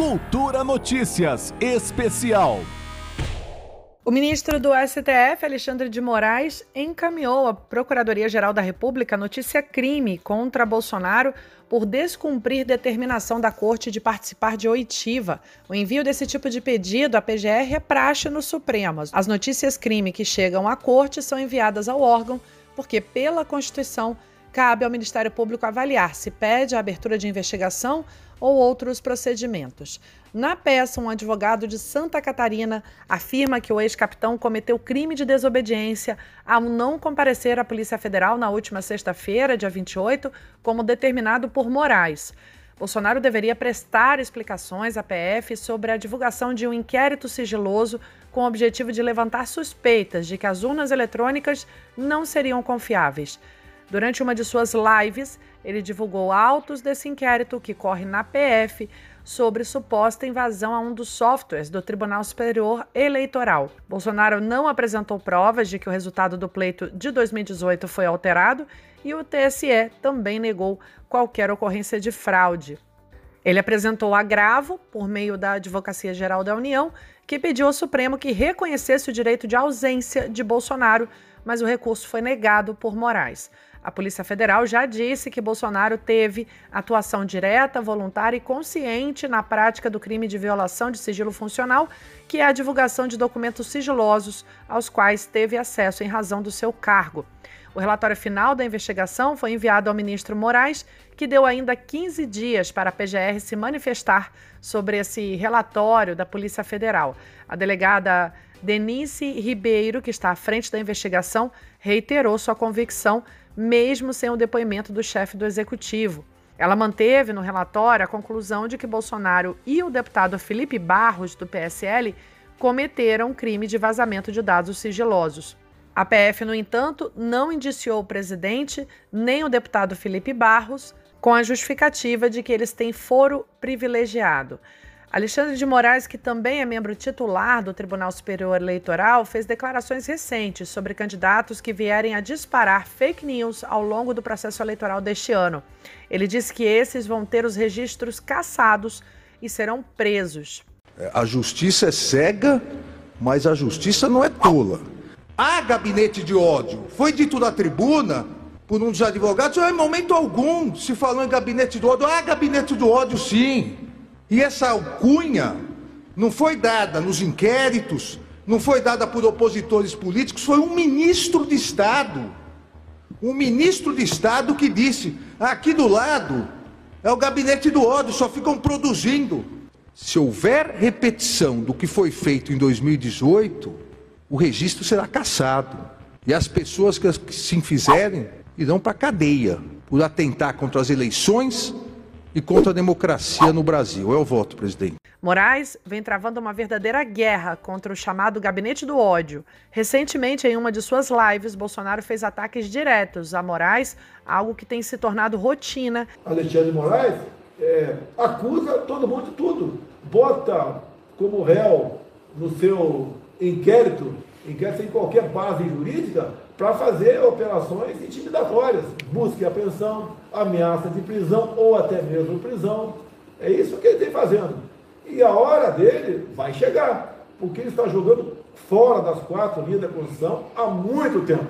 Cultura Notícias Especial. O ministro do STF, Alexandre de Moraes, encaminhou à Procuradoria-Geral da República notícia crime contra Bolsonaro por descumprir determinação da Corte de participar de oitiva. O envio desse tipo de pedido à PGR é praxe no Supremo. As notícias crime que chegam à Corte são enviadas ao órgão porque, pela Constituição, cabe ao Ministério Público avaliar se pede a abertura de investigação ou outros procedimentos. Na peça, um advogado de Santa Catarina afirma que o ex-capitão cometeu crime de desobediência ao não comparecer à Polícia Federal na última sexta-feira, dia 28, como determinado por Moraes. Bolsonaro deveria prestar explicações à PF sobre a divulgação de um inquérito sigiloso com o objetivo de levantar suspeitas de que as urnas eletrônicas não seriam confiáveis. Durante uma de suas lives, ele divulgou autos desse inquérito que corre na PF sobre suposta invasão a um dos softwares do Tribunal Superior Eleitoral. Bolsonaro não apresentou provas de que o resultado do pleito de 2018 foi alterado e o TSE também negou qualquer ocorrência de fraude. Ele apresentou agravo por meio da Advocacia Geral da União, que pediu ao Supremo que reconhecesse o direito de ausência de Bolsonaro, mas o recurso foi negado por Moraes. A Polícia Federal já disse que Bolsonaro teve atuação direta, voluntária e consciente na prática do crime de violação de sigilo funcional, que é a divulgação de documentos sigilosos aos quais teve acesso em razão do seu cargo. O relatório final da investigação foi enviado ao ministro Moraes, que deu ainda 15 dias para a PGR se manifestar sobre esse relatório da Polícia Federal. A delegada Denise Ribeiro, que está à frente da investigação, reiterou sua convicção mesmo sem o depoimento do chefe do executivo. Ela manteve no relatório a conclusão de que Bolsonaro e o deputado Felipe Barros, do PSL, cometeram crime de vazamento de dados sigilosos. A PF, no entanto, não indiciou o presidente nem o deputado Felipe Barros com a justificativa de que eles têm foro privilegiado. Alexandre de Moraes, que também é membro titular do Tribunal Superior Eleitoral, fez declarações recentes sobre candidatos que vierem a disparar fake news ao longo do processo eleitoral deste ano. Ele disse que esses vão ter os registros cassados e serão presos. É, a justiça é cega, mas a justiça não é tola. Há gabinete de ódio. Foi dito na tribuna por um dos advogados, em momento algum se falou em gabinete do ódio. Há gabinete do ódio, sim. E essa alcunha não foi dada nos inquéritos, não foi dada por opositores políticos, foi um ministro de Estado. Um ministro de Estado que disse: aqui do lado é o gabinete do ódio, só ficam produzindo. Se houver repetição do que foi feito em 2018, o registro será cassado. E as pessoas que se fizerem irão para a cadeia por atentar contra as eleições e contra a democracia no Brasil. É o voto, presidente. Moraes vem travando uma verdadeira guerra contra o chamado gabinete do ódio. Recentemente, em uma de suas lives, Bolsonaro fez ataques diretos a Moraes, algo que tem se tornado rotina. Alexandre de Moraes é, acusa todo mundo de tudo. Bota como réu no seu inquérito, inquérito sem qualquer base jurídica, para fazer operações intimidatórias, busca e apreensão, ameaça de prisão ou até mesmo prisão. É isso que ele tem fazendo. E a hora dele vai chegar, porque ele está jogando fora das quatro linhas da Constituição há muito tempo.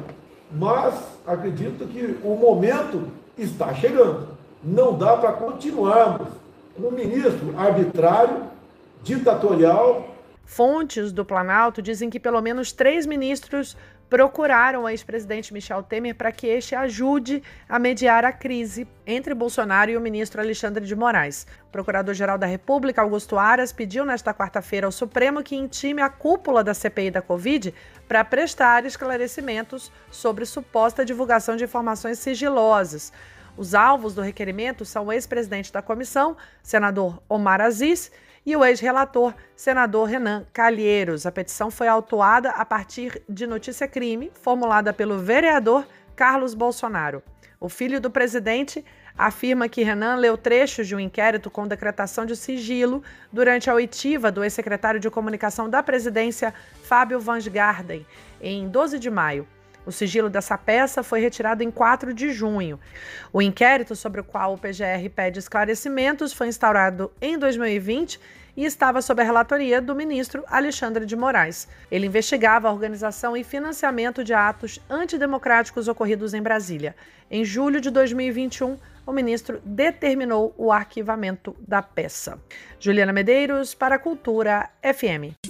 Mas acredito que o momento está chegando. Não dá para continuarmos com um ministro arbitrário, ditatorial. Fontes do Planalto dizem que pelo menos três ministros procuraram o ex-presidente Michel Temer para que este ajude a mediar a crise entre Bolsonaro e o ministro Alexandre de Moraes. O Procurador-Geral da República, Augusto Aras, pediu nesta quarta-feira ao Supremo que intime a cúpula da CPI da Covid para prestar esclarecimentos sobre suposta divulgação de informações sigilosas. Os alvos do requerimento são o ex-presidente da comissão, senador Omar Aziz, e o ex-relator, senador Renan Calheiros. A petição foi autuada a partir de notícia-crime formulada pelo vereador Carlos Bolsonaro. O filho do presidente afirma que Renan leu trechos de um inquérito com decretação de sigilo durante a oitiva do ex-secretário de comunicação da presidência, Fábio Van Garden, em 12 de maio. O sigilo dessa peça foi retirado em 4 de junho. O inquérito sobre o qual o PGR pede esclarecimentos foi instaurado em 2020 e estava sob a relatoria do ministro Alexandre de Moraes. Ele investigava a organização e financiamento de atos antidemocráticos ocorridos em Brasília. Em julho de 2021, o ministro determinou o arquivamento da peça. Juliana Medeiros, para a Cultura FM.